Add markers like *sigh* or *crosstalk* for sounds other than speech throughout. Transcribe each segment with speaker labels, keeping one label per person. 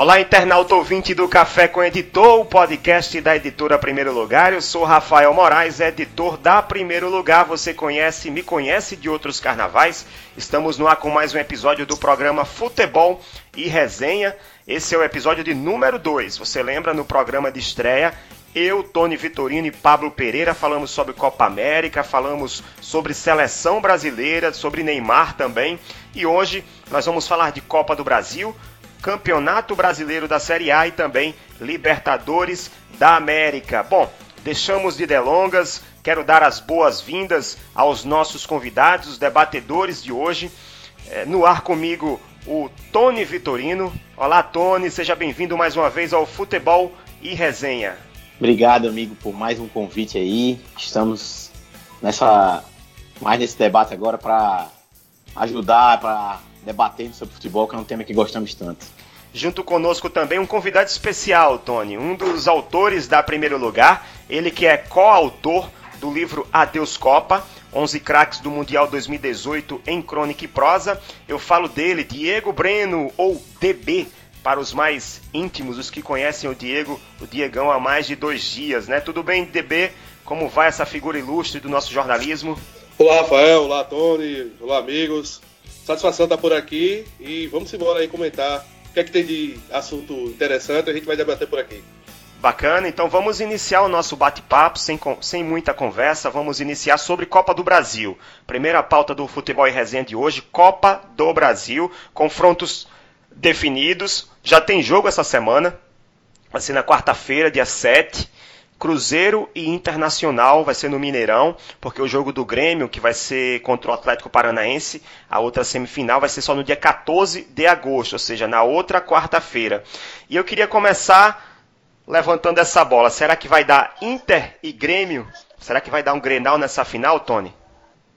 Speaker 1: Olá, internauta ouvinte do Café com Editor, o podcast da editora Primeiro Lugar. Eu sou Rafael Moraes, editor da Primeiro Lugar. Você conhece, me conhece de outros carnavais. Estamos no ar com mais um episódio do programa Futebol e Resenha. Esse é o episódio de número 2. Você lembra no programa de estreia? Eu, Tony Vitorino e Pablo Pereira falamos sobre Copa América, falamos sobre seleção brasileira, sobre Neymar também. E hoje nós vamos falar de Copa do Brasil, Campeonato Brasileiro da Série A e também Libertadores da América. Bom, deixamos de delongas, quero dar as boas-vindas aos nossos convidados, os debatedores de hoje. É, no ar comigo, o Tony Vitorino. Olá, Tony, seja bem-vindo mais uma vez ao Futebol e Resenha.
Speaker 2: Obrigado, amigo, por mais um convite aí. Estamos nessa mais nesse debate agora para ajudar, para debatendo sobre futebol, que é um tema que gostamos tanto.
Speaker 1: Junto conosco também um convidado especial, Tony, um dos autores da Primeiro Lugar, ele que é coautor do livro Adeus Copa, 11 craques do Mundial 2018 em crônica e prosa. Eu falo dele, Diego Breno, ou DB, para os mais íntimos, os que conhecem o Diego, o Diegão há mais de dois dias, né? Tudo bem, DB? Como vai essa figura ilustre do nosso jornalismo?
Speaker 3: Olá, Rafael. Olá, Tony. Olá, amigos. Satisfação estar por aqui e vamos embora aí comentar o que é que tem de assunto interessante, a gente vai debater por aqui.
Speaker 1: Bacana, então vamos iniciar o nosso bate-papo sem, sem muita conversa. Vamos iniciar sobre Copa do Brasil. Primeira pauta do Futebol e Resenha de hoje: Copa do Brasil. Confrontos definidos. Já tem jogo essa semana. Vai ser na quarta-feira, dia 7. Cruzeiro e Internacional vai ser no Mineirão, porque o jogo do Grêmio, que vai ser contra o Atlético Paranaense, a outra semifinal vai ser só no dia 14 de agosto, ou seja, na outra quarta-feira. E eu queria começar levantando essa bola. Será que vai dar Inter e Grêmio? Será que vai dar um Grenal nessa final, Tony?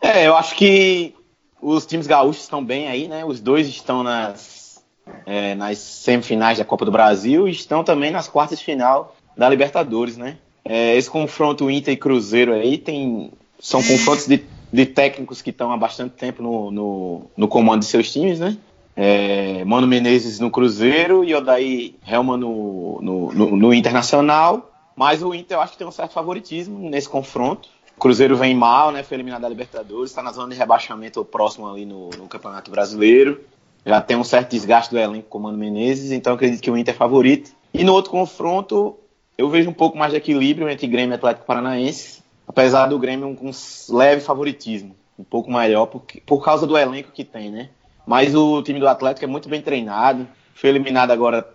Speaker 2: É, eu acho que os times gaúchos estão bem aí, né? Os dois estão nas, é, nas semifinais da Copa do Brasil e estão também nas quartas de final da Libertadores, né? É, esse confronto Inter e Cruzeiro aí tem, são confrontos de, de técnicos que estão há bastante tempo no, no, no, comando de seus times, né? É, Mano Menezes no Cruzeiro e Odaí Helman no, no, no, no, Internacional. Mas o Inter eu acho que tem um certo favoritismo nesse confronto. O Cruzeiro vem mal, né? Foi eliminado da Libertadores, está na zona de rebaixamento próximo ali no, no Campeonato Brasileiro. Já tem um certo desgaste do elenco com o Mano Menezes, então acredito que o Inter é favorito. E no outro confronto, eu vejo um pouco mais de equilíbrio entre Grêmio e Atlético Paranaense, apesar do Grêmio com um leve favoritismo, um pouco maior por, por causa do elenco que tem, né? Mas o time do Atlético é muito bem treinado, foi eliminado agora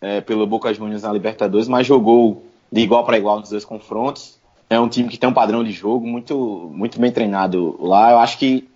Speaker 2: é, pelo Boca Juniors na Libertadores, mas jogou de igual para igual nos dois confrontos. É um time que tem um padrão de jogo muito, muito bem treinado lá. Eu acho que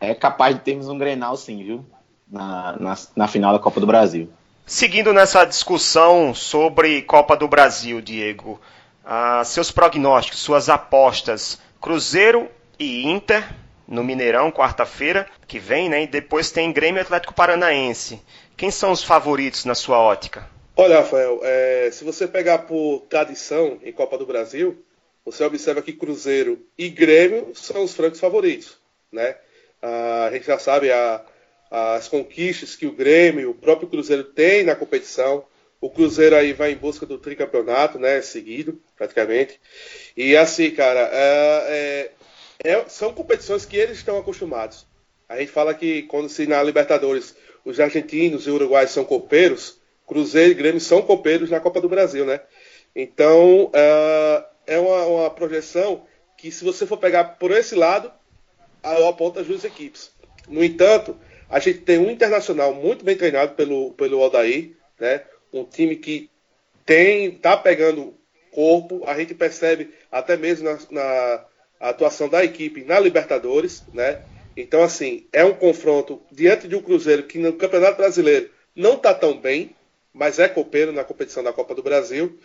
Speaker 2: é capaz de termos um Grenal sim, viu? Na, na, na final da Copa do Brasil.
Speaker 1: Seguindo nessa discussão sobre Copa do Brasil, Diego, uh, seus prognósticos, suas apostas, Cruzeiro e Inter no Mineirão, quarta-feira que vem, né? E depois tem Grêmio Atlético Paranaense. Quem são os favoritos na sua ótica?
Speaker 3: Olha, Rafael, é, se você pegar por tradição em Copa do Brasil, você observa que Cruzeiro e Grêmio são os francos favoritos, né? Uh, a gente já sabe a as conquistas que o Grêmio, o próprio Cruzeiro tem na competição. O Cruzeiro aí vai em busca do tricampeonato, né? Seguido, praticamente. E assim, cara, é, é, é, são competições que eles estão acostumados. A gente fala que quando se na Libertadores os argentinos e uruguaios são copeiros, Cruzeiro e Grêmio são copeiros na Copa do Brasil, né? Então é, é uma, uma projeção que, se você for pegar por esse lado, aponta as duas equipes. No entanto, a gente tem um internacional muito bem treinado pelo, pelo Aldair, né? Um time que tem tá pegando corpo, a gente percebe até mesmo na, na atuação da equipe na Libertadores, né? Então, assim, é um confronto diante de um Cruzeiro que no Campeonato Brasileiro não está tão bem, mas é copeiro na competição da Copa do Brasil.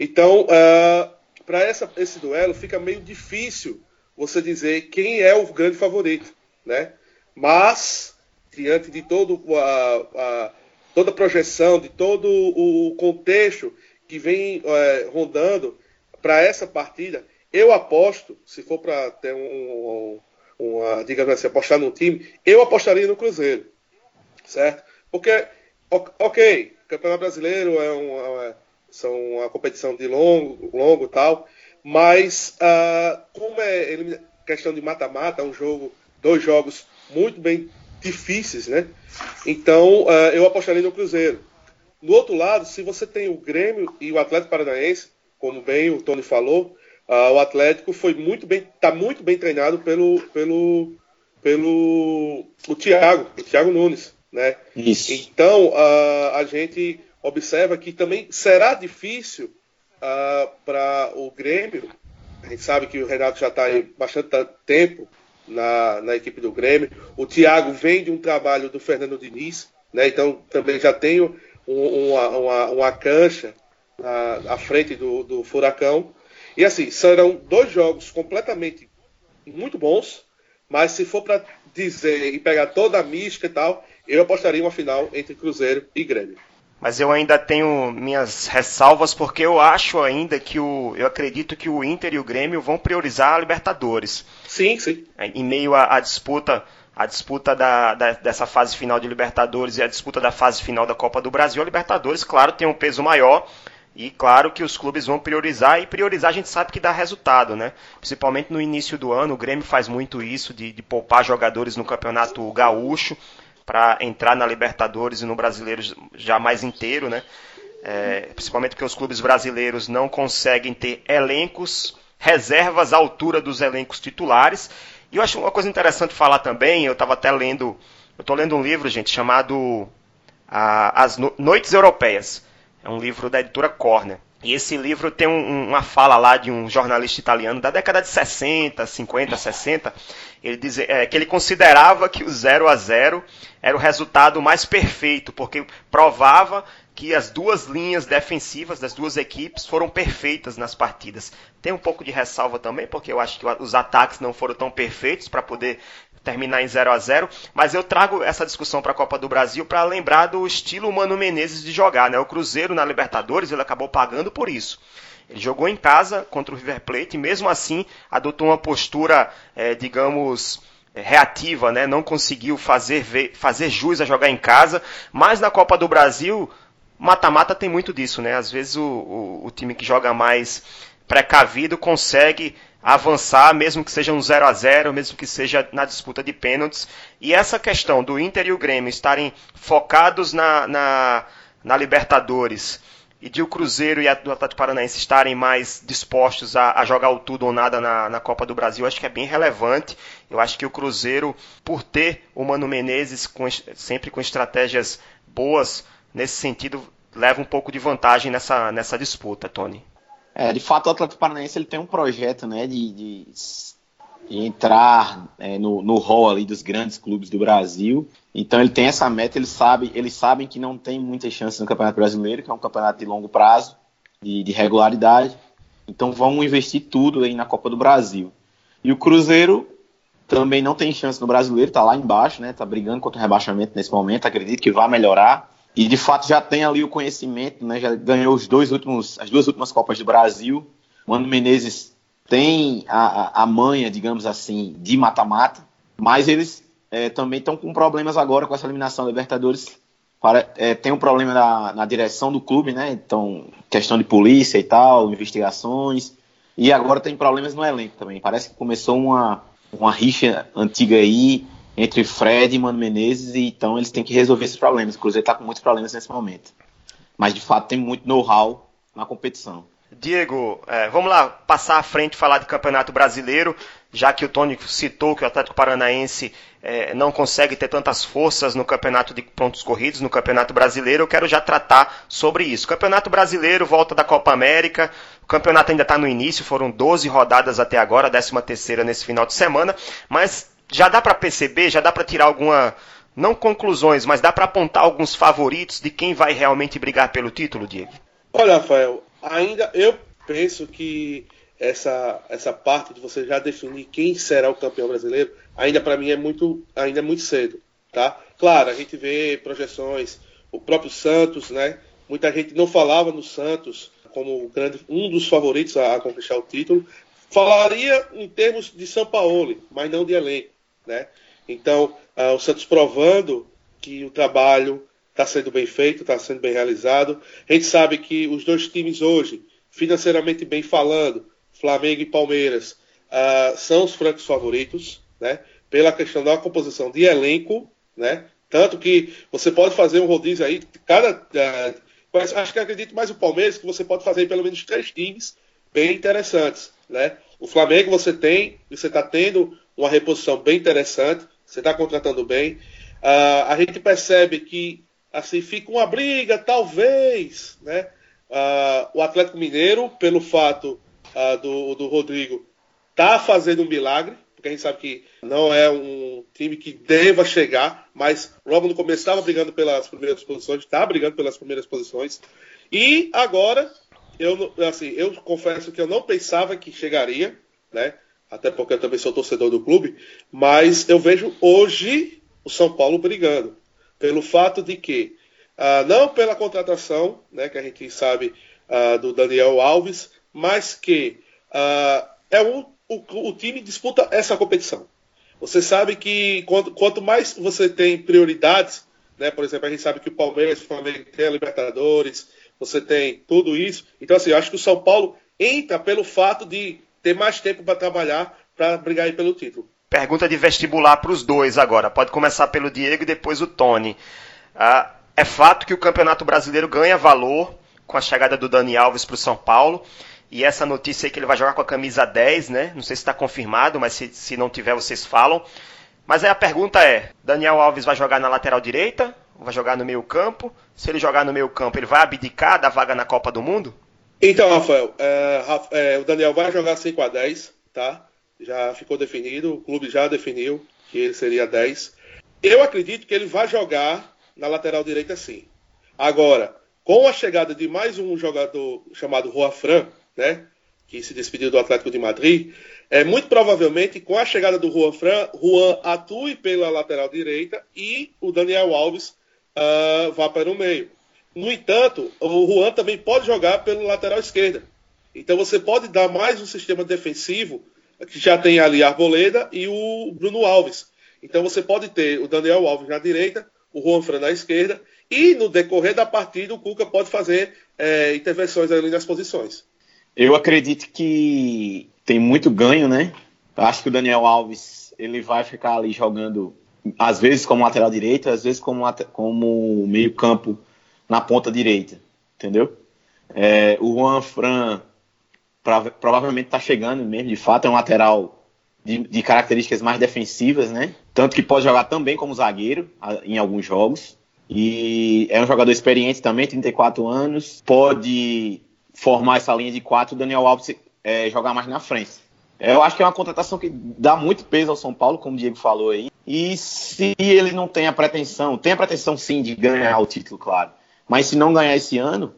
Speaker 3: Então, uh, ah, para esse duelo fica meio difícil você dizer quem é o grande favorito, né? Mas diante de todo, a, a, toda a projeção, de todo o contexto que vem é, rondando para essa partida, eu aposto, se for para ter um, um, uma, digamos assim, apostar no time, eu apostaria no Cruzeiro, certo? Porque, ok, Campeonato Brasileiro é uma, são uma competição de longo, longo tal, mas uh, como é questão de mata-mata, um jogo, dois jogos muito bem difíceis, né? Então uh, eu apostaria no Cruzeiro. No outro lado, se você tem o Grêmio e o Atlético Paranaense, como bem o Tony falou, uh, o Atlético foi muito bem, está muito bem treinado pelo pelo pelo o Thiago, o Thiago Nunes, né?
Speaker 2: Isso.
Speaker 3: Então uh, a gente observa que também será difícil uh, para o Grêmio. A gente sabe que o Renato já está há bastante tempo na, na equipe do Grêmio. O Thiago vem de um trabalho do Fernando Diniz, né? então também já tem um, uma, uma, uma, cancha à, à frente do, do Furacão. E assim, serão dois jogos completamente muito bons, mas se for para dizer e pegar toda a mística e tal, eu apostaria uma final entre Cruzeiro e Grêmio.
Speaker 1: Mas eu ainda tenho minhas ressalvas porque eu acho ainda que o. Eu acredito que o Inter e o Grêmio vão priorizar a Libertadores.
Speaker 3: Sim, sim.
Speaker 1: Em meio à, disputa a disputa da, da, dessa fase final de Libertadores e a disputa da fase final da Copa do Brasil, a Libertadores, claro, tem um peso maior. E claro que os clubes vão priorizar, e priorizar a gente sabe que dá resultado, né? Principalmente no início do ano, o Grêmio faz muito isso, de, de poupar jogadores no campeonato gaúcho para entrar na Libertadores e no Brasileiro já mais inteiro, né? É, principalmente porque os clubes brasileiros não conseguem ter elencos, reservas à altura dos elencos titulares. E eu acho uma coisa interessante falar também, eu estava até lendo, eu estou lendo um livro, gente, chamado As Noites Europeias. É um livro da editora Corner. E esse livro tem um, uma fala lá de um jornalista italiano da década de 60, 50, 60. Ele diz é, que ele considerava que o 0 a 0 era o resultado mais perfeito, porque provava que as duas linhas defensivas das duas equipes foram perfeitas nas partidas. Tem um pouco de ressalva também, porque eu acho que os ataques não foram tão perfeitos para poder terminar em 0 a 0 mas eu trago essa discussão para a Copa do Brasil para lembrar do estilo Mano Menezes de jogar. Né? O Cruzeiro na Libertadores ele acabou pagando por isso. Ele jogou em casa contra o River Plate e mesmo assim adotou uma postura, é, digamos, é, reativa, né? não conseguiu fazer, fazer jus a jogar em casa, mas na Copa do Brasil, mata-mata tem muito disso, né? Às vezes o, o, o time que joga mais precavido consegue avançar, mesmo que seja um 0 a 0 mesmo que seja na disputa de pênaltis. E essa questão do Inter e o Grêmio estarem focados na, na, na Libertadores e de o Cruzeiro e o Atlético Paranaense estarem mais dispostos a, a, jogar o tudo ou nada na, na Copa do Brasil, acho que é bem relevante. Eu acho que o Cruzeiro, por ter o Mano Menezes com, sempre com estratégias boas nesse sentido, leva um pouco de vantagem nessa, nessa disputa, Tony.
Speaker 2: É, de fato, o Atlético Paranaense ele tem um projeto né, de, de, entrar é, no, no hall ali dos grandes clubes do Brasil. Então ele tem essa meta, ele sabe, eles sabem que não tem muitas chances no Campeonato Brasileiro, que é um campeonato de longo prazo, de, de regularidade. Então vão investir tudo aí na Copa do Brasil. E o Cruzeiro também não tem chance no Brasileiro, está lá embaixo, né? Tá brigando contra o rebaixamento nesse momento, acredito que vai melhorar. E de fato já tem ali o conhecimento, né? Já ganhou os dois últimos, as duas últimas Copas do Brasil. Mano Menezes tem a, a, a manha, digamos assim, de mata-mata, mas eles é, também estão com problemas agora com essa eliminação da Libertadores. Para, é, tem um problema na, na, direção do clube, né? Então, questão de polícia e tal, investigações. E agora tem problemas no elenco também. Parece que começou uma, uma rixa antiga aí entre Fred e Mano Menezes, e então eles têm que resolver esses problemas. O Cruzeiro está com muitos problemas nesse momento. Mas de fato tem muito know-how na competição.
Speaker 1: Diego, é, vamos lá passar à frente e falar de Campeonato Brasileiro, já que o Tony citou que o Atlético Paranaense é, não consegue ter tantas forças no Campeonato de Pontos Corridos, no Campeonato Brasileiro, eu quero já tratar sobre isso. Campeonato Brasileiro, volta da Copa América, o campeonato ainda está no início, foram 12 rodadas até agora, 13 terceira nesse final de semana, mas já dá para perceber, já dá para tirar alguma não conclusões, mas dá para apontar alguns favoritos de quem vai realmente brigar pelo título, Diego?
Speaker 3: Olha, Rafael, ainda eu penso que essa, essa parte de você já definir quem será o campeão brasileiro, ainda para mim é muito, ainda é muito cedo, tá? Claro, a gente vê projeções o próprio Santos, né? Muita gente não falava no Santos como grande, um dos favoritos a, a conquistar o título. Falaria em termos de São Paulo, mas não de elenco, né? Então, uh, o Santos provando que o trabalho está sendo bem feito, está sendo bem realizado. A gente sabe que os dois times hoje, financeiramente bem falando, Flamengo e Palmeiras, uh, são os francos favoritos, né? Pela questão da composição de elenco, né? Tanto que você pode fazer um rodízio aí, cada. Uh, acho que acredito mais o Palmeiras, que você pode fazer pelo menos três times bem interessantes, né? O Flamengo você tem, você está tendo uma reposição bem interessante, você está contratando bem. Uh, a gente percebe que assim fica uma briga, talvez, né? Uh, o Atlético Mineiro, pelo fato uh, do, do Rodrigo tá fazendo um milagre, porque a gente sabe que não é um time que deva chegar, mas logo no começo estava brigando pelas primeiras posições, está brigando pelas primeiras posições. E agora, eu, assim, eu confesso que eu não pensava que chegaria, né? Até porque eu também sou torcedor do clube, mas eu vejo hoje o São Paulo brigando. Pelo fato de que, ah, não pela contratação, né, que a gente sabe ah, do Daniel Alves, mas que ah, é um o, o time disputa essa competição. Você sabe que quanto, quanto, mais você tem prioridades, né? Por exemplo, a gente sabe que o Palmeiras, o Flamengo tem a Libertadores, você tem tudo isso. Então, assim, eu acho que o São Paulo entra pelo fato de ter mais tempo para trabalhar para brigar aí pelo título.
Speaker 1: Pergunta de vestibular para os dois agora. Pode começar pelo Diego e depois o Tony. Ah, é fato que o Campeonato Brasileiro ganha valor com a chegada do Dani Alves para o São Paulo. E essa notícia aí que ele vai jogar com a camisa 10, né? Não sei se está confirmado, mas se, se não tiver, vocês falam. Mas aí a pergunta é: Daniel Alves vai jogar na lateral direita? Vai jogar no meio campo? Se ele jogar no meio campo, ele vai abdicar da vaga na Copa do Mundo?
Speaker 3: Então, Rafael, é, é, o Daniel vai jogar 5 a 10, tá? Já ficou definido, o clube já definiu que ele seria 10. Eu acredito que ele vai jogar na lateral direita sim. Agora, com a chegada de mais um jogador chamado Juan Fran, né, que se despediu do Atlético de Madrid, é, muito provavelmente com a chegada do Juan Fran, Juan atue pela lateral direita e o Daniel Alves uh, vá para o meio. No entanto, o Juan também pode jogar pelo lateral esquerda. Então você pode dar mais um sistema defensivo que já tem ali a Arboleda e o Bruno Alves. Então você pode ter o Daniel Alves na direita, o Juan Fran na esquerda e no decorrer da partida o Cuca pode fazer é, intervenções ali nas posições.
Speaker 2: Eu acredito que tem muito ganho, né? acho que o Daniel Alves ele vai ficar ali jogando às vezes como lateral direito, às vezes como, como meio campo na ponta direita, entendeu? É, o Juan Fran prova provavelmente está chegando mesmo, de fato, é um lateral de, de, características mais defensivas, né? Tanto que pode jogar também como zagueiro em alguns jogos. E é um jogador experiente também, 34 anos, pode formar essa linha de quatro, o Daniel Alves é, jogar mais na frente. Eu acho que é uma contratação que dá muito peso ao São Paulo, como o Diego falou aí. E se ele não tem a pretensão, tem a pretensão sim de ganhar o título, claro. Mas se não ganhar esse ano,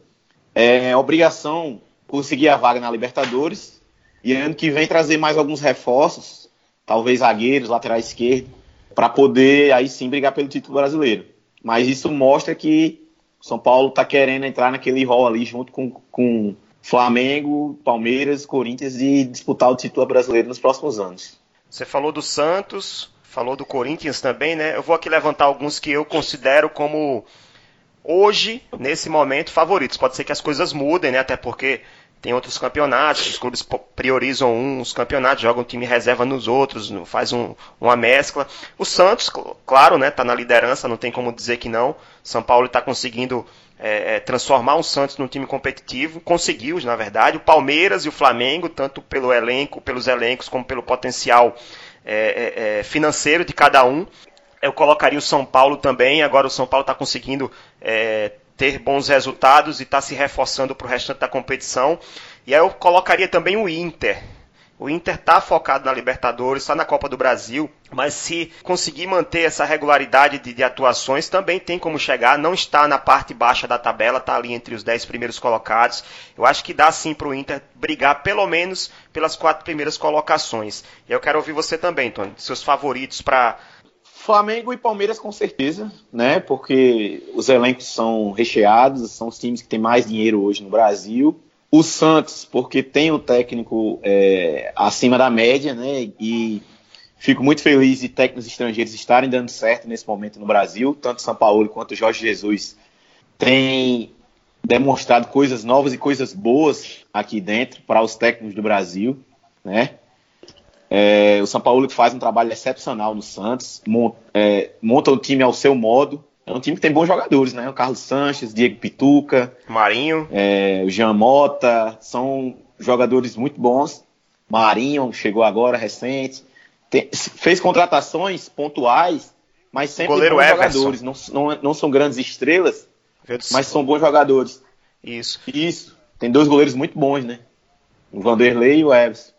Speaker 2: é obrigação conseguir a vaga na Libertadores. E ano que vem trazer mais alguns reforços, talvez zagueiros, lateral esquerdo, para poder aí sim brigar pelo título brasileiro. Mas isso mostra que são Paulo está querendo entrar naquele rol ali junto com, com Flamengo, Palmeiras, Corinthians e disputar o título brasileiro nos próximos anos.
Speaker 1: Você falou do Santos, falou do Corinthians também, né? Eu vou aqui levantar alguns que eu considero como hoje, nesse momento, favoritos. Pode ser que as coisas mudem, né? Até porque tem outros campeonatos, os clubes priorizam uns campeonatos, jogam time reserva nos outros, faz um, uma mescla. O Santos, claro, né, tá na liderança, não tem como dizer que não. São Paulo está conseguindo é, é, transformar o Santos num time competitivo, conseguiu, na verdade. O Palmeiras e o Flamengo, tanto pelo elenco, pelos elencos, como pelo potencial é, é, é financeiro de cada um. Eu colocaria o São Paulo também. Agora o São Paulo está conseguindo é, ter bons resultados e está se reforçando para o restante da competição. E aí eu colocaria também o Inter. O Inter está focado na Libertadores, está na Copa do Brasil, mas se conseguir manter essa regularidade de, de, atuações, também tem como chegar. Não está na parte baixa da tabela, está ali entre os 10 primeiros colocados. Eu acho que dá sim para o Inter brigar pelo menos pelas quatro primeiras colocações. E eu quero ouvir você também, Tony, seus favoritos para
Speaker 2: Flamengo e Palmeiras com certeza, né? Porque os elencos são recheados, são os times que têm mais dinheiro hoje no Brasil. O Santos, porque tem o técnico é, acima da média, né? E fico muito feliz de técnicos estrangeiros estarem dando certo nesse momento no Brasil. Tanto São Paulo quanto Jorge Jesus têm demonstrado coisas novas e coisas boas aqui dentro para os técnicos do Brasil, né? É, o São Paulo faz um trabalho excepcional no Santos, monta, é, monta o time ao seu modo. É um time que tem bons jogadores, né? O Carlos Sanches, Diego Pituca,
Speaker 1: Marinho,
Speaker 2: é, o Jean Mota, são jogadores muito bons. Marinho chegou agora recente, tem, fez contratações pontuais, mas sempre
Speaker 1: Goleiro
Speaker 2: bons
Speaker 1: Everson.
Speaker 2: jogadores. Não, não, não são grandes estrelas, mas são bons jogadores.
Speaker 1: Isso.
Speaker 2: Isso. Tem dois goleiros muito bons, né? O Vanderlei e o Everson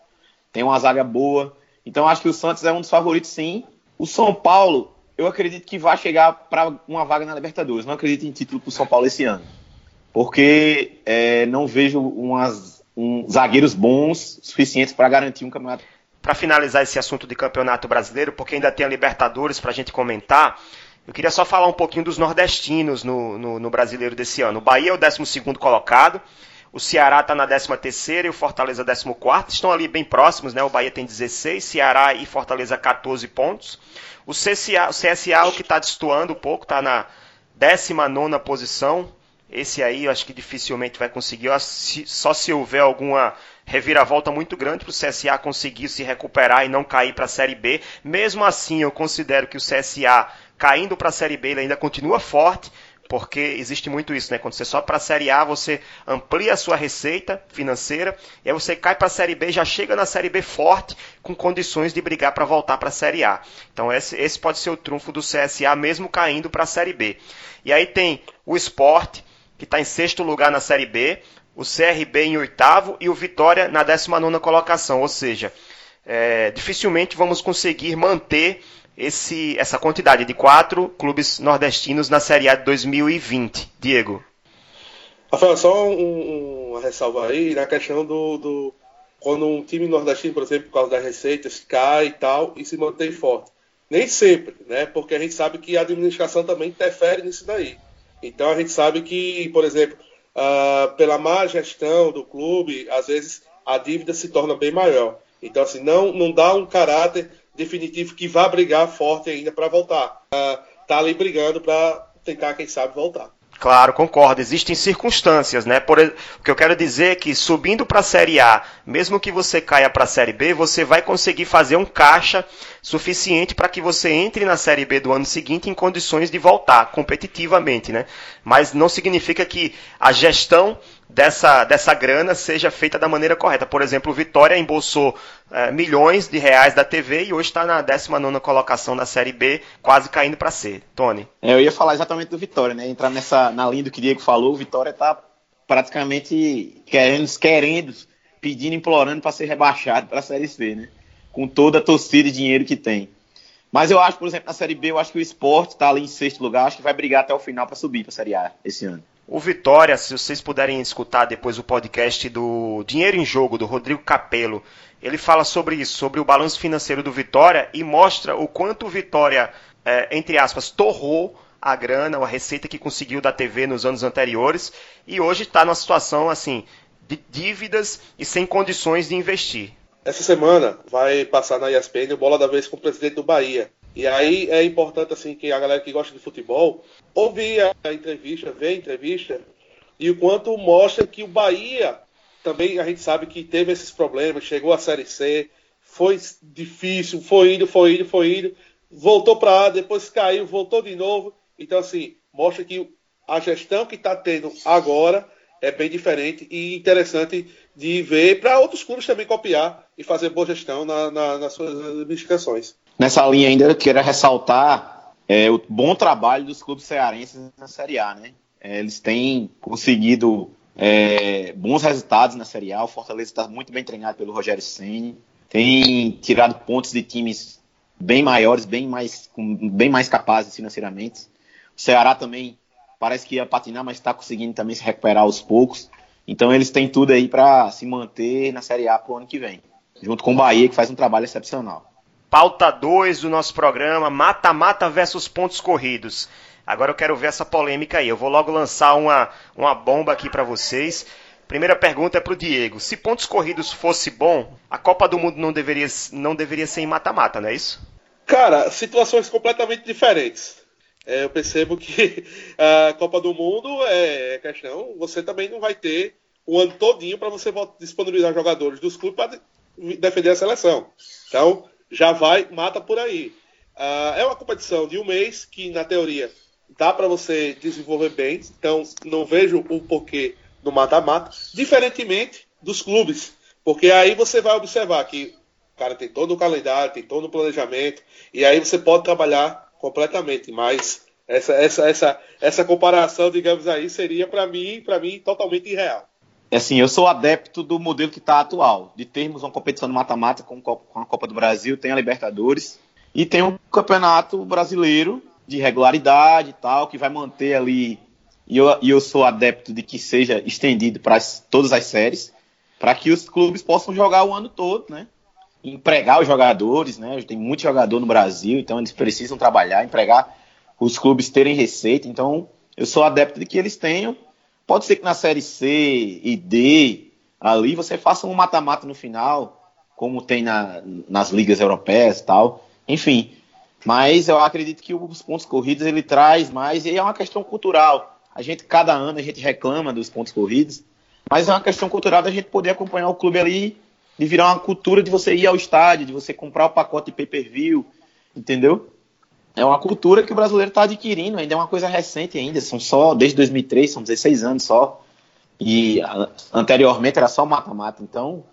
Speaker 2: tem uma zaga boa. Então acho que o Santos é um dos favoritos, sim. O São Paulo, eu acredito que vai chegar para uma vaga na Libertadores. Não acredito em título para o São Paulo esse ano. Porque é, não vejo umas, um, zagueiros bons suficientes para garantir um campeonato.
Speaker 1: Para finalizar esse assunto de campeonato brasileiro, porque ainda tem a Libertadores para a gente comentar, eu queria só falar um pouquinho dos nordestinos no, no, no brasileiro desse ano. O Bahia é o 12 colocado. O Ceará está na 13 terceira e o Fortaleza 14 quarto. Estão ali bem próximos, né? O Bahia tem 16, Ceará e Fortaleza 14 pontos. O CSA, o CSA o que está destoando um pouco, está na 19 posição. Esse aí eu acho que dificilmente vai conseguir, só se houver alguma reviravolta muito grande para o CSA conseguir se recuperar e não cair para a Série B. Mesmo assim, eu considero que o CSA caindo para a Série B ele ainda continua forte, porque existe muito isso, né? Quando você sobe para a Série A, você amplia a sua receita financeira, e aí você cai para a Série B, já chega na Série B forte, com condições de brigar para voltar para a Série A. Então esse, esse pode ser o trunfo do CSA, mesmo caindo para a Série B. E aí tem o Esporte, que está em sexto lugar na Série B, o CRB em oitavo e o Vitória na 19 colocação. Ou seja, é, dificilmente vamos conseguir manter esse, essa quantidade de quatro clubes nordestinos na Série A de 2020. Diego.
Speaker 3: Rafael, só um, uma ressalva aí na questão do, do, Quando um time nordestino, por exemplo, por causa das receitas, cai e tal, e se mantém forte. Nem sempre, né? Porque a gente sabe que a administração também interfere nisso daí. Então a gente sabe que, por exemplo, uh, pela má gestão do clube, às vezes a dívida se torna bem maior. Então, assim, não, não dá um caráter definitivo que vá brigar forte ainda para voltar. Uh, tá ali brigando para tentar, quem sabe, voltar.
Speaker 1: Claro, concordo. Existem circunstâncias, né? Por, o que eu quero dizer é que subindo para a Série A, mesmo que você caia para a Série B, você vai conseguir fazer um caixa suficiente para que você entre na Série B do ano seguinte em condições de voltar competitivamente, né? Mas não significa que a gestão dessa, dessa grana seja feita da maneira correta. Por exemplo, o Vitória embolsou é, milhões de reais da TV e hoje está na 19 colocação da Série B, quase caindo para C. Tony.
Speaker 2: É, eu ia falar exatamente do Vitória, né? Entrar nessa, na linha do que o Diego falou, o Vitória está praticamente querendo, querendo, pedindo, implorando para ser rebaixado para a Série C, né? Com toda a torcida e dinheiro que tem. Mas eu acho, por exemplo, na Série B, eu acho que o esporte está ali em sexto lugar, acho que vai brigar até o final para subir para a Série A esse ano.
Speaker 1: O Vitória, se vocês puderem escutar depois o podcast do Dinheiro em Jogo, do Rodrigo Capello, ele fala sobre isso, sobre o balanço financeiro do Vitória e mostra o quanto o Vitória, é, entre aspas, torrou a grana, a receita que conseguiu da TV nos anos anteriores e hoje está numa situação assim de dívidas e sem condições de investir.
Speaker 3: Essa semana vai passar na ESPN o Bola da Vez com o presidente do Bahia. E aí é importante assim que a galera que gosta de futebol ouvir a entrevista, ver a entrevista e o quanto mostra que o Bahia também a gente sabe que teve esses problemas, chegou à Série C, foi difícil, foi indo, foi indo, foi indo, voltou para A, depois caiu, voltou de novo. Então assim mostra que a gestão que está tendo agora é bem diferente e interessante de ver para outros clubes também copiar e fazer boa gestão na, na, nas suas administrações.
Speaker 2: Nessa linha ainda eu queria ressaltar é, o bom trabalho dos clubes cearenses na Série A, né? É, eles têm conseguido é, bons resultados na Série A. O Fortaleza está muito bem treinado pelo Rogério Ceni, tem tirado pontos de times bem maiores, bem mais, bem mais capazes financeiramente. O Ceará também parece que ia patinar, mas está conseguindo também se recuperar aos poucos. Então eles têm tudo aí para se manter na Série A para o ano que vem, junto com o Bahia, que faz um trabalho excepcional.
Speaker 1: Pauta 2 do nosso programa, mata-mata versus pontos corridos. Agora eu quero ver essa polêmica aí. Eu vou logo lançar uma, uma bomba aqui para vocês. Primeira pergunta é para o Diego. Se pontos corridos fosse bom, a Copa do Mundo não deveria, não deveria ser em mata-mata, não é isso?
Speaker 3: Cara, situações completamente diferentes. É, eu percebo que *laughs* a Copa do Mundo é questão. Você também não vai ter o ano todinho para você disponibilizar jogadores dos clubes para defender a seleção. Então, já vai, mata por aí. Uh, é uma competição de um mês que, na teoria, dá para você desenvolver bem. Então, não vejo o porquê do mata-mata, diferentemente dos clubes. Porque aí você vai observar que o cara tem todo o calendário, tem todo o planejamento, e aí você pode trabalhar completamente. Mas essa, essa, essa, essa comparação, digamos aí, seria para mim, para mim, totalmente irreal.
Speaker 2: É assim, eu sou adepto do modelo que está atual, de termos uma competição de mata-mata com, com a Copa do Brasil, tem a Libertadores e tem um campeonato brasileiro de regularidade e tal, que vai manter ali. E eu, e eu sou adepto de que seja estendido para todas as séries, para que os clubes possam jogar o ano todo, né? Empregar os jogadores, né? Tem muito jogador no Brasil, então eles precisam trabalhar, empregar os clubes terem receita. Então, eu sou adepto de que eles tenham Pode ser que na série C e D ali você faça um mata-mata no final, como tem na, nas ligas europeias e tal. Enfim, mas eu acredito que os pontos corridos ele traz mais e é uma questão cultural. A gente cada ano a gente reclama dos pontos corridos, mas é uma questão cultural da gente poder acompanhar o clube ali de virar uma cultura de você ir ao estádio, de você comprar o pacote de pay-per-view, entendeu? É uma cultura que o brasileiro está adquirindo, ainda é uma coisa recente ainda, são só, desde 2003, são 16 anos só, e anteriormente era só mata-mata, então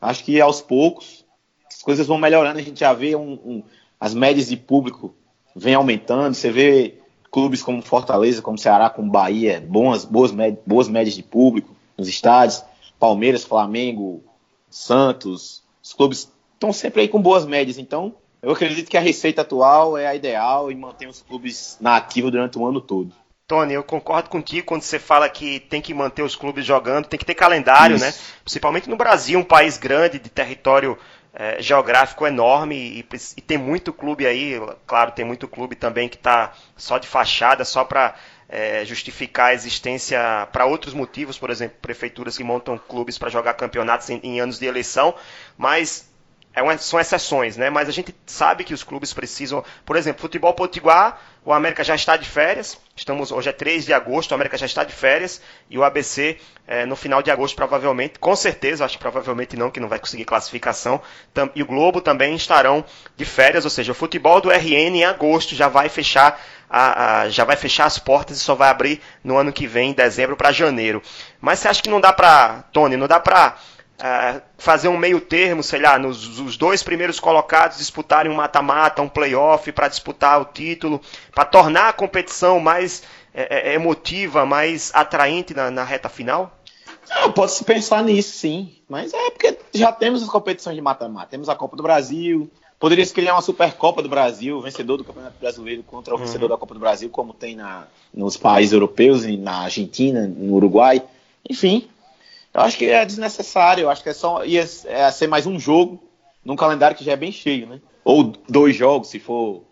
Speaker 2: acho que aos poucos as coisas vão melhorando, a gente já vê um, um, as médias de público vem aumentando, você vê clubes como Fortaleza, como Ceará, como Bahia, boas, boas, boas médias de público nos estádios, Palmeiras, Flamengo, Santos, os clubes estão sempre aí com boas médias, então eu acredito que a receita atual é a ideal e mantém os clubes na ativa durante o ano todo.
Speaker 1: Tony, eu concordo contigo quando você fala que tem que manter os clubes jogando, tem que ter calendário, Isso. né? Principalmente no Brasil, um país grande, de território é, geográfico enorme e, e, tem muito clube aí, claro, tem muito clube também que está só de fachada, só para é, justificar a existência para outros motivos, por exemplo, prefeituras que montam clubes para jogar campeonatos em, em anos de eleição, mas é uma, são exceções, né? Mas a gente sabe que os clubes precisam. Por exemplo, futebol potiguar, o América já está de férias. Estamos hoje é 3 de agosto, o América já está de férias e o ABC é, no final de agosto provavelmente, com certeza, acho que provavelmente não, que não vai conseguir classificação. Tam, e o Globo também estarão de férias, ou seja, o futebol do RN em agosto já vai fechar a, a, já vai fechar as portas e só vai abrir no ano que vem, em dezembro para janeiro. Mas você acha que não dá para, Tony, não dá para uh, fazer um meio termo, sei lá, nos os dois primeiros colocados disputarem um mata-mata, um playoff para disputar o título, para tornar a competição mais é, emotiva, mais atraente na, na reta final?
Speaker 2: Não, pode se pensar nisso, sim. Mas é porque já temos as competições de mata-mata. Temos a Copa do Brasil. Poderia se criar uma Supercopa do Brasil, vencedor do Campeonato Brasileiro contra o uhum. vencedor da Copa do Brasil, como tem na, nos países europeus, na Argentina, no Uruguai. Enfim, eu acho que é desnecessário, eu acho que é só ia é ser mais um jogo num calendário que já é bem cheio, né? Ou dois jogos, se for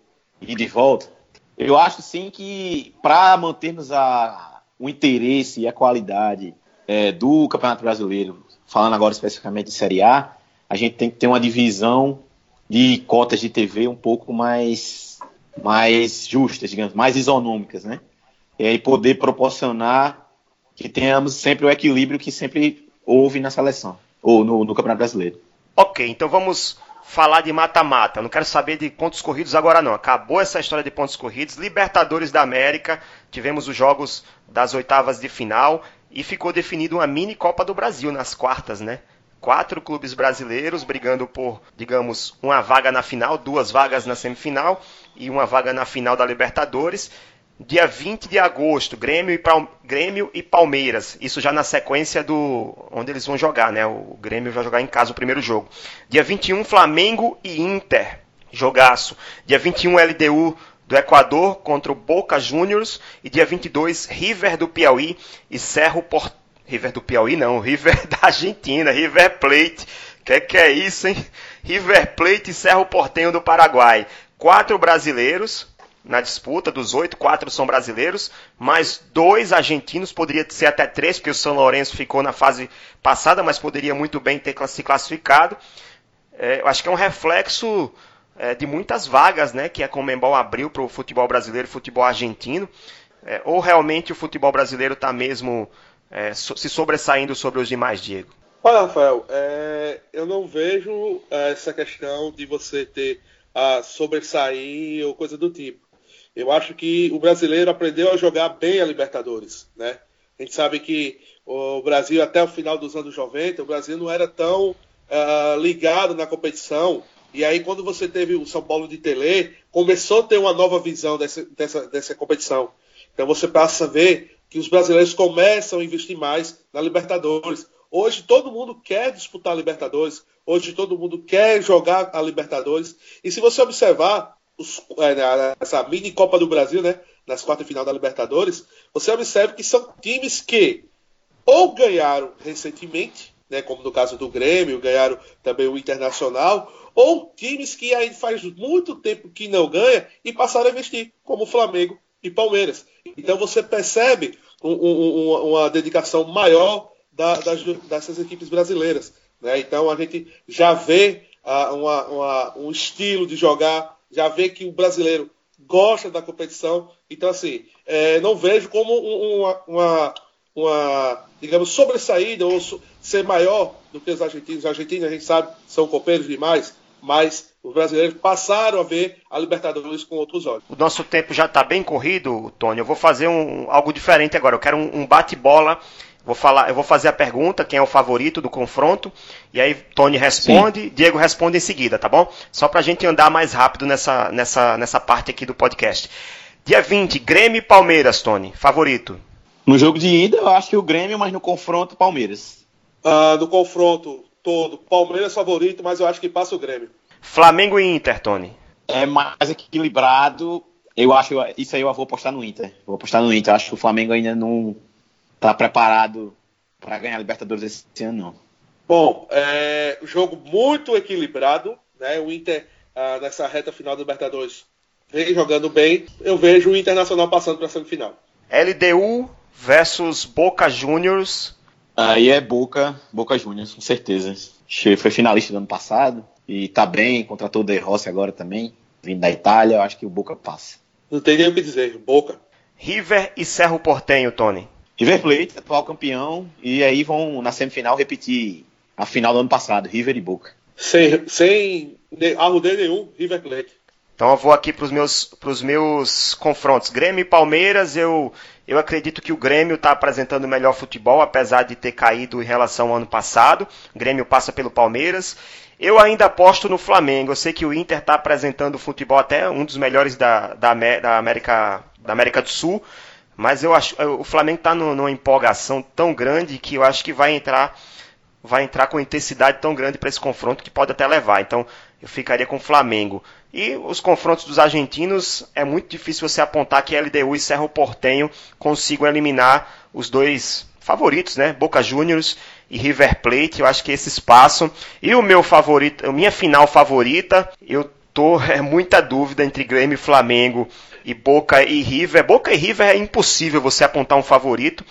Speaker 2: ir de volta. Eu acho sim que para mantermos a, o interesse e a qualidade é, do Campeonato Brasileiro, falando agora especificamente de Série A, a gente tem que ter uma divisão de cotas de TV um pouco mais, mais justas, digamos, mais isonômicas, né? E aí poder proporcionar que tenhamos sempre o equilíbrio que sempre houve na seleção, ou no, no Campeonato Brasileiro.
Speaker 1: Ok, então vamos falar de mata-mata. Não quero saber de pontos corridos agora não. Acabou essa história de pontos corridos. Libertadores da América, tivemos os jogos das oitavas de final e ficou definido uma mini Copa do Brasil nas quartas, né? Quatro clubes brasileiros brigando por, digamos, uma vaga na final, duas vagas na semifinal e uma vaga na final da Libertadores. Dia 20 de agosto, Grêmio e, Grêmio e Palmeiras. Isso já na sequência do onde eles vão jogar, né? O Grêmio vai jogar em casa o primeiro jogo. Dia 21, Flamengo e Inter. Jogaço. Dia 21, LDU do Equador contra o Boca Juniors. E dia 22, River do Piauí e Cerro Port... River do Piauí não, River *laughs* da Argentina, River Plate Que que é isso, hein? River Plate e Cerro Portenho do Paraguai. Quatro brasileiros na disputa, dos oito, quatro são brasileiros, mais dois argentinos, poderia ser até três, porque o São Lourenço ficou na fase passada, mas poderia muito bem ter se classificado. É, eu acho que é um reflexo é, de muitas vagas né, que a Comembol abriu para o futebol brasileiro e futebol argentino. É, ou realmente o futebol brasileiro está mesmo é, so, se sobressaindo sobre os demais, Diego?
Speaker 3: Olha, Rafael, é, eu não vejo é, essa questão de você ter a sobressair ou coisa do tipo. Eu acho que o brasileiro aprendeu a jogar bem a Libertadores, né? A gente sabe que o Brasil, até o final dos anos 90, o Brasil não era tão uh, ligado na competição. E aí, quando você teve o São Paulo de Tele, começou a ter uma nova visão dessa, dessa, dessa competição. Então, você passa a ver que os brasileiros começam a investir mais na Libertadores. Hoje, todo mundo quer disputar a Libertadores. Hoje, todo mundo quer jogar a Libertadores. E se você observar os, é, essa mini Copa do Brasil, né, nas quartas final da Libertadores, você observa que são times que ou ganharam recentemente, né, como no caso do Grêmio, ganharam também o Internacional, ou times que ainda faz muito tempo que não ganha e passaram a investir, como o Flamengo e Palmeiras. Então você percebe um, um, uma dedicação maior da, das, dessas equipes brasileiras. Né? Então a gente já vê uh, uma, uma, um estilo de jogar, já vê que o brasileiro gosta da competição. Então, assim, é, não vejo como uma, uma, uma digamos, sobressaída ou ser maior do que os argentinos. Os argentinos, a gente sabe, são copeiros demais, mas os brasileiros passaram a ver a Libertadores com outros olhos.
Speaker 1: O nosso tempo já está bem corrido, Tony. Eu vou fazer um, algo diferente agora. Eu quero um, um bate-bola. Vou falar, eu vou fazer a pergunta, quem é o favorito do confronto, e aí Tony responde, Sim. Diego responde em seguida, tá bom? Só para a gente andar mais rápido nessa, nessa, nessa parte aqui do podcast. Dia 20, Grêmio e Palmeiras, Tony. Favorito?
Speaker 2: No jogo de ida, eu acho que o Grêmio, mas no confronto, Palmeiras.
Speaker 3: Uh, no confronto todo, Palmeiras favorito, mas eu acho que passa o Grêmio.
Speaker 1: Flamengo e Inter, Tony.
Speaker 2: É mais equilibrado. Eu acho isso aí eu vou apostar no Inter. Vou apostar no Inter. Acho que o Flamengo ainda não está preparado para ganhar a Libertadores esse ano, não.
Speaker 3: Bom, é um jogo muito equilibrado, né? O Inter ah, nessa reta final da Libertadores vem jogando bem. Eu vejo o Internacional passando para a semifinal.
Speaker 1: LDU versus Boca Juniors.
Speaker 2: Aí é Boca, Boca Juniors, com certeza. Foi finalista do ano passado e tá bem, contratou o De Rossi agora também, vindo da Itália, eu acho que o Boca passa.
Speaker 3: Não tem nem o que dizer, Boca.
Speaker 1: River e Cerro Portenho, Tony.
Speaker 2: River Plate, atual campeão, e aí vão na semifinal repetir a final do ano passado, River e Boca.
Speaker 3: Sem, sem arrudeio nenhum, River Plate.
Speaker 1: Então eu vou aqui para os meus, meus confrontos. Grêmio e Palmeiras, eu, eu acredito que o Grêmio está apresentando o melhor futebol, apesar de ter caído em relação ao ano passado. O Grêmio passa pelo Palmeiras. Eu ainda aposto no Flamengo. Eu sei que o Inter está apresentando futebol até um dos melhores da, da, da, América, da América do Sul. Mas eu acho o Flamengo está numa empolgação tão grande que eu acho que vai entrar vai entrar com intensidade tão grande para esse confronto que pode até levar. Então eu ficaria com o Flamengo. E os confrontos dos argentinos é muito difícil você apontar que LDU e Cerro Portenho consigam eliminar os dois favoritos, né? Boca Juniors e River Plate. Eu acho que esses passam. E o meu favorito, a minha final favorita, eu tô é muita dúvida entre Grêmio e Flamengo e Boca e River. Boca e River é impossível você apontar um favorito,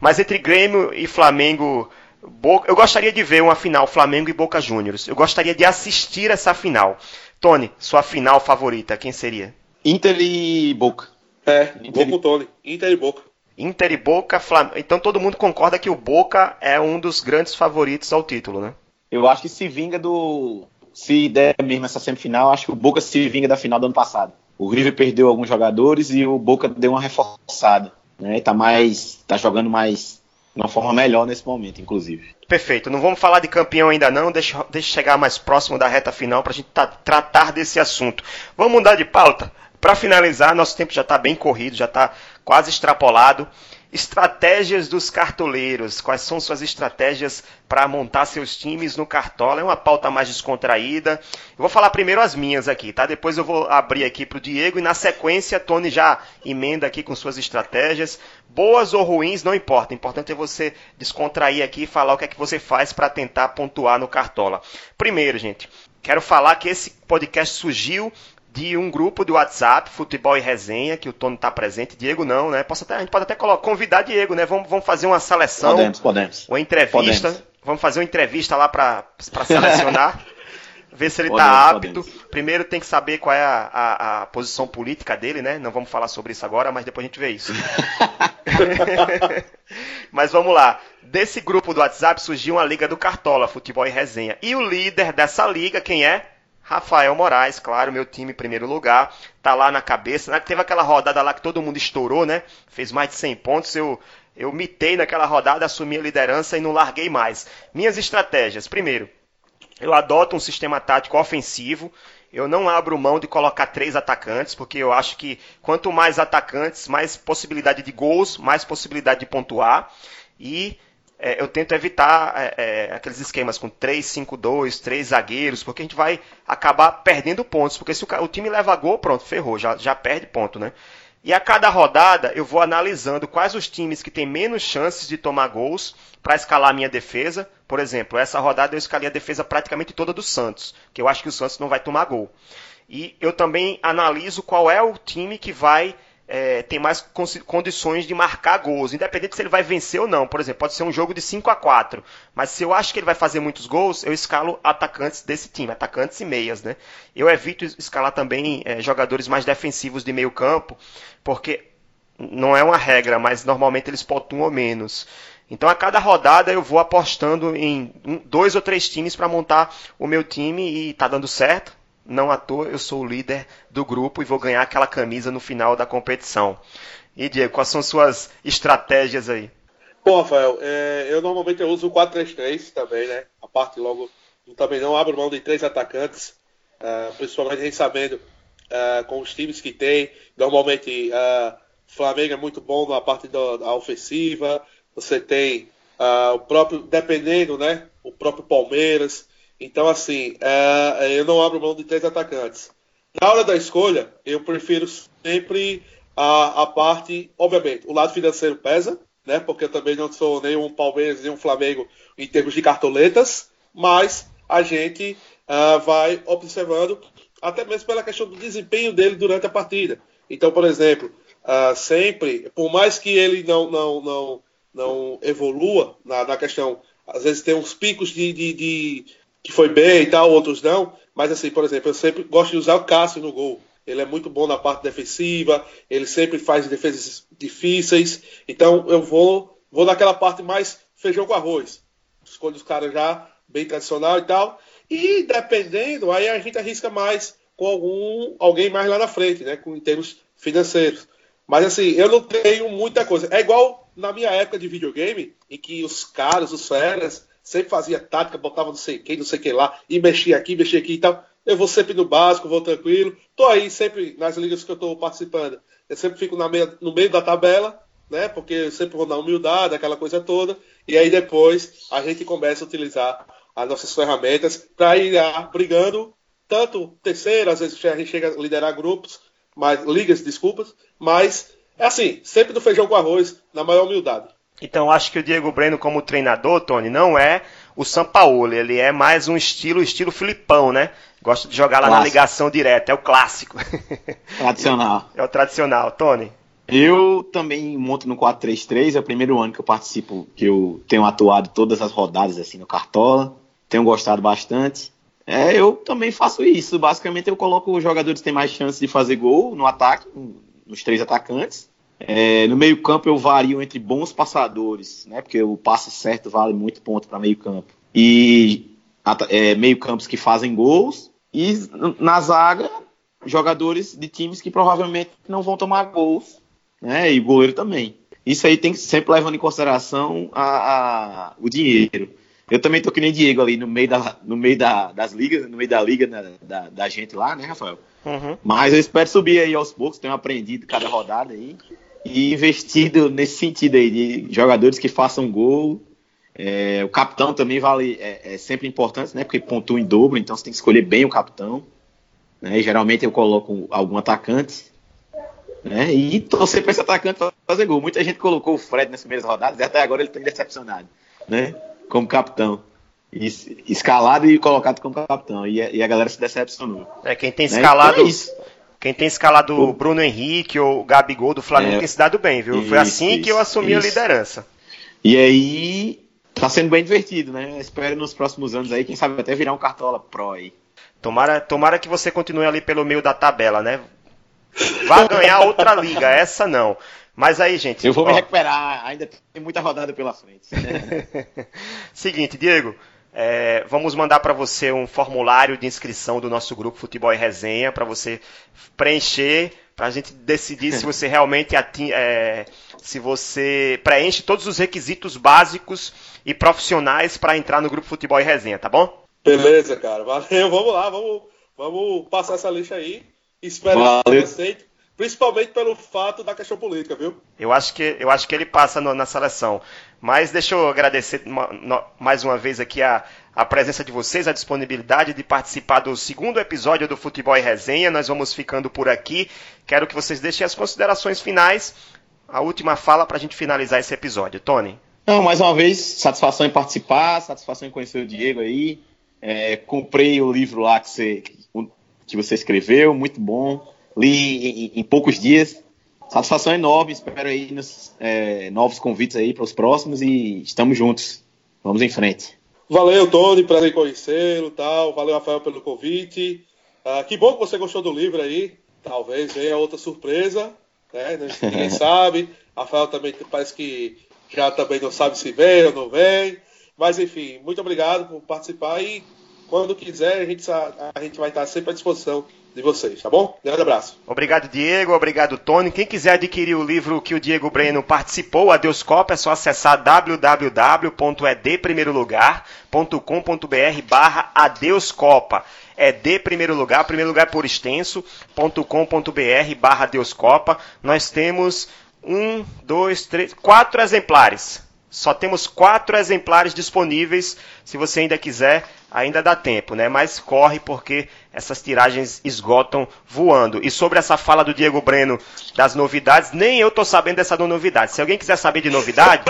Speaker 1: mas entre Grêmio e Flamengo, Boca, eu gostaria de ver uma final Flamengo e Boca Juniors. Eu gostaria de assistir essa final. Tony, sua final favorita, quem seria?
Speaker 2: Inter e Boca.
Speaker 3: É, Inter vou com Tony. Inter e Boca.
Speaker 1: Inter e Boca, Flam... então todo mundo concorda que o Boca é um dos grandes favoritos ao título, né?
Speaker 2: Eu acho que se vinga do. Se der mesmo essa semifinal, acho que o Boca se vinga da final do ano passado. O River perdeu alguns jogadores e o Boca deu uma reforçada. Né? Tá mais. tá jogando mais de uma forma melhor nesse momento, inclusive.
Speaker 1: Perfeito. Não vamos falar de campeão ainda não, deixa, deixa chegar mais próximo da reta final para a gente tratar desse assunto. Vamos mudar de pauta. Para finalizar, nosso tempo já está bem corrido, já está quase extrapolado. Estratégias dos cartoleiros. Quais são suas estratégias para montar seus times no Cartola? É uma pauta mais descontraída. Eu vou falar primeiro as minhas aqui, tá? Depois eu vou abrir aqui para o Diego e na sequência Tony já emenda aqui com suas estratégias. Boas ou ruins, não importa. O importante é você descontrair aqui e falar o que é que você faz para tentar pontuar no Cartola. Primeiro, gente, quero falar que esse podcast surgiu de um grupo de WhatsApp, Futebol e Resenha, que o Tony está presente, Diego não, né? Posso até, a gente pode até colocar, convidar Diego, né? Vamos, vamos fazer uma seleção.
Speaker 2: Podemos, podemos.
Speaker 1: Uma entrevista. Podemos. Vamos fazer uma entrevista lá para selecionar. *laughs* ver se ele está apto. Podemos. Primeiro tem que saber qual é a, a, a, posição política dele, né? Não vamos falar sobre isso agora, mas depois a gente vê isso. *laughs* *laughs* mas vamos lá. Desse grupo do WhatsApp surgiu uma liga do Cartola, Futebol e Resenha. E o líder dessa liga, quem é? Rafael Moraes, claro, meu time em primeiro lugar, tá lá na cabeça. Né? Teve aquela rodada lá que todo mundo estourou, né? Fez mais de 100 pontos. Eu, eu mitei naquela rodada, assumi a liderança e não larguei mais. Minhas estratégias. Primeiro, eu adoto um sistema tático ofensivo. Eu não abro mão de colocar três atacantes, porque eu acho que quanto mais atacantes, mais possibilidade de gols, mais possibilidade de pontuar. E é, eu tento evitar é, é, aqueles esquemas com 3-5-2, três zagueiros, porque a gente vai acabar perdendo pontos. Porque se o, o, time leva gol, pronto, ferrou, já, já perde ponto, né? E a cada rodada eu vou analisando quais os times que têm menos chances de tomar gols para escalar a minha defesa. Por exemplo, essa rodada eu escalei a defesa praticamente toda do Santos, que eu acho que o Santos não vai tomar gol. E eu também analiso qual é o time que vai é, tem mais condições de marcar gols, independente se ele vai vencer ou não. Por exemplo, pode ser um jogo de 5 a 4 mas se eu acho que ele vai fazer muitos gols, eu escalo atacantes desse time, atacantes e meias. Né? Eu evito escalar também é, jogadores mais defensivos de meio campo, porque não é uma regra, mas normalmente eles pontuam menos. Então a cada rodada eu vou apostando em dois ou três times para montar o meu time e está dando certo não à toa eu sou o líder do grupo e vou ganhar aquela camisa no final da competição. E Diego, quais são suas estratégias aí?
Speaker 3: Bom, Rafael, é, eu normalmente eu uso o 4-3-3 também, né? A parte logo, também não abro mão de três atacantes, uh, principalmente sabendo uh, com os times que tem. Normalmente uh, Flamengo é muito bom na parte da, da ofensiva, você tem o próprio, dependendo, né? O próprio Palmeiras, então, assim, é, eu não abro mão de três atacantes. Na hora da escolha, eu prefiro sempre a, a parte, obviamente, o lado financeiro pesa, né? Porque eu também não sou nem um Palmeiras nem um Flamengo em termos de cartoletas, mas a gente uh, vai observando até mesmo pela questão do desempenho dele durante a partida. Então, por exemplo, uh, sempre, por mais que ele não, não, não, não evolua na, na questão, às vezes tem uns picos de, de, de que foi bem e tal, outros não. Mas assim, por exemplo, eu sempre gosto de usar o Cássio no gol. Ele é muito bom na parte defensiva, ele sempre faz defesas difíceis. Então eu vou, vou naquela parte mais feijão com arroz. Escolho os caras já bem tradicional e tal. E dependendo, aí a gente arrisca mais com algum alguém mais lá na frente, né? Com, em termos financeiros. Mas assim, eu não tenho muita coisa. É igual na minha época de videogame, em que os caras, os feras, sempre fazia tática, botava não sei quem, não sei quem lá, e mexia aqui, mexia aqui e tal. Eu vou sempre no básico, vou tranquilo. Tô aí sempre nas ligas que eu estou participando. Eu sempre fico meia, no meio da tabela, né? Porque eu sempre vou na humildade, aquela coisa toda. E aí depois a gente começa a utilizar as nossas ferramentas para ir ah, brigando, tanto terceiro, às vezes a gente chega a liderar grupos, mas ligas, desculpas, mas é assim, sempre do feijão com arroz, na maior humildade.
Speaker 1: Então acho que o Diego Breno como treinador, Tony, não é o Sampaoli, ele é mais um estilo, estilo Filipão, né? Gosta de jogar lá clássico. na ligação direta, é o clássico. *laughs*
Speaker 2: Tradicional. *laughs*
Speaker 1: É o tradicional, Tony.
Speaker 2: Eu também monto no 4-3-3, é o primeiro ano que eu participo, que eu tenho atuado todas as rodadas assim no Cartola, tenho gostado bastante. É, eu também faço isso. Basicamente eu coloco os jogadores que têm mais chance de fazer gol no ataque, nos três atacantes, é, no meio-campo eu vario entre bons passadores, né? Porque o passe certo vale muito ponto para meio-campo. E é, meio-campos que fazem gols. E na zaga, jogadores de times que provavelmente não vão tomar gols, né? E o goleiro também. Isso aí tem que sempre levando em consideração a, a, o dinheiro. Eu também tô que nem Diego ali no meio, da, no meio da, das ligas, no meio da liga da, da, da gente lá, né, Rafael? Uhum. Mas eu espero subir aí aos poucos, tenho aprendido cada rodada aí. E investido nesse sentido aí, de jogadores que façam gol. É, o capitão também vale, é, é, sempre importante, né? Porque pontua em dobro, então você tem que escolher bem o capitão. Né? E, geralmente eu coloco algum atacante. Né? E torcer para esse atacante fazer gol. Muita gente colocou o Fred nas primeiras rodadas e até agora ele está decepcionado, né? Como capitão. escalado e colocado como capitão. E, e, a galera se decepcionou.
Speaker 1: É, quem tem né? escalado. Então é quem tem escalado o Bruno Henrique ou o Gabigol do Flamengo é, tem se dado bem, viu? Isso, Foi assim isso, que eu assumi isso. a liderança.
Speaker 2: E aí, tá sendo bem divertido, né? Espero nos próximos anos aí, quem sabe até virar um Cartola Pro aí.
Speaker 1: Tomara, tomara que você continue ali pelo meio da tabela, né? Vá ganhar outra liga, *laughs* essa não. Mas aí, gente.
Speaker 2: Eu vou ó, me recuperar, ainda tem muita rodada pela frente. *laughs*
Speaker 1: Seguinte, Diego, é, vamos mandar para você um formulário de inscrição do nosso grupo Futebol e Resenha para você preencher, para a gente decidir se você *laughs* realmente ating, é, se você preenche todos os requisitos básicos e profissionais para entrar no grupo Futebol e Resenha, tá bom?
Speaker 3: Beleza, cara. Valeu, vamos lá, vamos, vamos passar essa lista aí. Espero Valeu. que você aceite. Principalmente pelo fato da questão política, viu?
Speaker 1: Eu acho que, eu acho que ele passa no, na seleção. Mas deixa eu agradecer mais uma vez aqui a, a presença de vocês, a disponibilidade de participar do segundo episódio do Futebol e Resenha. Nós vamos ficando por aqui. Quero que vocês deixem as considerações finais, a última fala para a gente finalizar esse episódio. Tony?
Speaker 2: Não, mais uma vez, satisfação em participar, satisfação em conhecer o Diego aí. É, comprei o livro lá que você, que você escreveu, muito bom li em, em poucos dias. Satisfação enorme, espero aí nos, é, novos convites aí para os próximos e estamos juntos. Vamos em frente.
Speaker 3: Valeu, Tony, prazer em conhecê-lo tal. Valeu, Rafael, pelo convite. Ah, que bom que você gostou do livro aí. Talvez venha outra surpresa, né? Ninguém *laughs* sabe. Rafael também parece que já também não sabe se vem ou não vem. Mas enfim, muito obrigado por participar e quando quiser a gente, a gente vai estar sempre à disposição de vocês, tá bom? Grande abraço.
Speaker 1: Obrigado, Diego. Obrigado, Tony. Quem quiser adquirir o livro que o Diego Breno participou, Adeus Copa, é só acessar www.edprimeirolugar.com.br barra Adeus Copa. É de primeiro lugar, primeiro lugar por extenso.com.br barra Adeus Copa. Nós temos um, dois, três, quatro exemplares. Só temos quatro exemplares disponíveis. Se você ainda quiser, ainda dá tempo, né? Mas corre porque essas tiragens esgotam voando. E sobre essa fala do Diego Breno das novidades, nem eu tô sabendo dessa novidade. Se alguém quiser saber de novidade,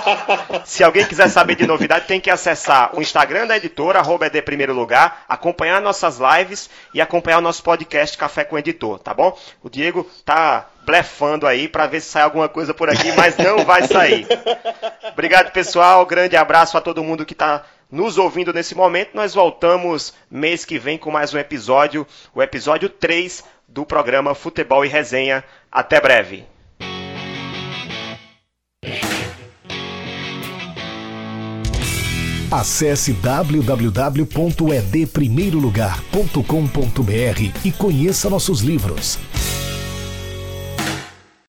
Speaker 1: *laughs* se alguém quiser saber de novidade, tem que acessar o Instagram da editora, arroba de primeiro lugar, acompanhar nossas lives e acompanhar o nosso podcast Café com o Editor, tá bom? O Diego tá blefando aí para ver se sai alguma coisa por aqui, mas não vai sair. *laughs* Obrigado, pessoal. Grande abraço a todo mundo que está nos ouvindo nesse momento. Nós voltamos mês que vem com mais um episódio, o episódio 3 do programa Futebol e Resenha. Até breve.
Speaker 4: Acesse www.edprimeirolugar.com.br e conheça nossos livros